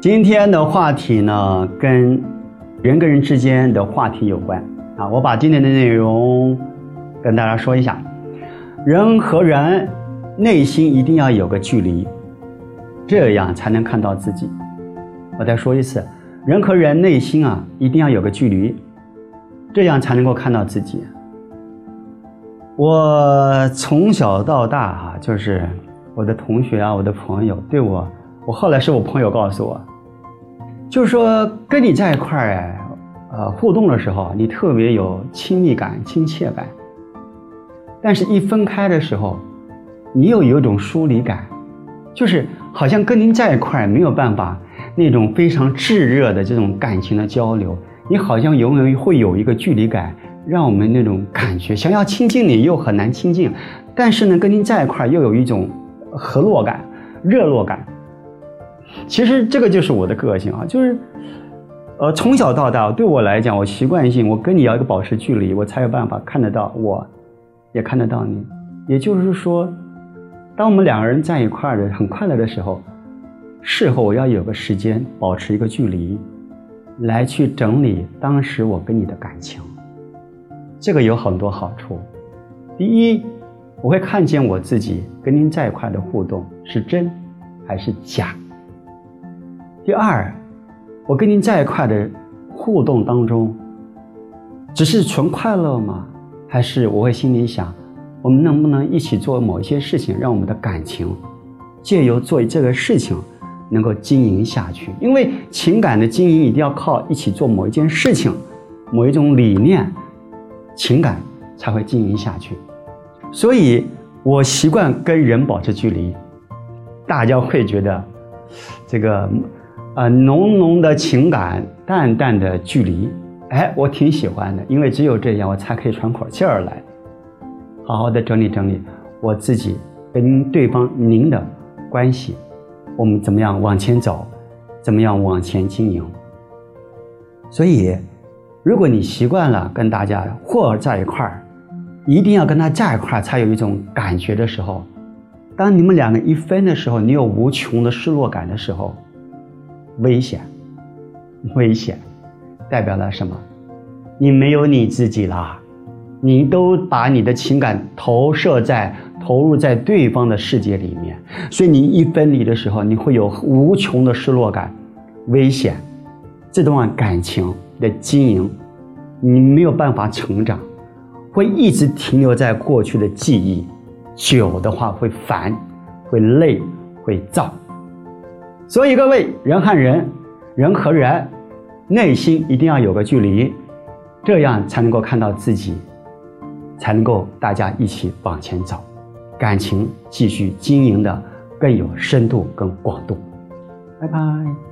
今天的话题呢，跟人跟人之间的话题有关啊。我把今天的内容跟大家说一下：人和人内心一定要有个距离，这样才能看到自己。我再说一次，人和人内心啊，一定要有个距离，这样才能够看到自己。我从小到大啊，就是我的同学啊，我的朋友对我，我后来是我朋友告诉我，就是说跟你在一块儿，呃，互动的时候，你特别有亲密感、亲切感，但是一分开的时候，你又有一种疏离感，就是好像跟您在一块儿没有办法那种非常炙热的这种感情的交流，你好像永远会有一个距离感。让我们那种感觉，想要亲近你又很难亲近，但是呢，跟您在一块儿又有一种合络感、热络感。其实这个就是我的个性啊，就是，呃，从小到大对我来讲，我习惯性我跟你要一个保持距离，我才有办法看得到我，也看得到你。也就是说，当我们两个人在一块儿的很快乐的时候，事后我要有个时间保持一个距离，来去整理当时我跟你的感情。这个有很多好处。第一，我会看见我自己跟您在一块的互动是真还是假。第二，我跟您在一块的互动当中，只是纯快乐吗？还是我会心里想，我们能不能一起做某一些事情，让我们的感情借由做这个事情能够经营下去？因为情感的经营一定要靠一起做某一件事情，某一种理念。情感才会经营下去，所以我习惯跟人保持距离，大家会觉得这个啊浓浓的情感，淡淡的距离，哎，我挺喜欢的，因为只有这样，我才可以喘口气儿来，好好的整理整理我自己跟对方您的关系，我们怎么样往前走，怎么样往前经营，所以。如果你习惯了跟大家或在一块儿，一定要跟他在一块儿才有一种感觉的时候，当你们两个一分的时候，你有无穷的失落感的时候，危险，危险，代表了什么？你没有你自己了，你都把你的情感投射在、投入在对方的世界里面，所以你一分离的时候，你会有无穷的失落感，危险，这段感情。的经营，你没有办法成长，会一直停留在过去的记忆，久的话会烦，会累，会躁。所以各位，人和人，人和人，内心一定要有个距离，这样才能够看到自己，才能够大家一起往前走，感情继续经营的更有深度、更广度。拜拜。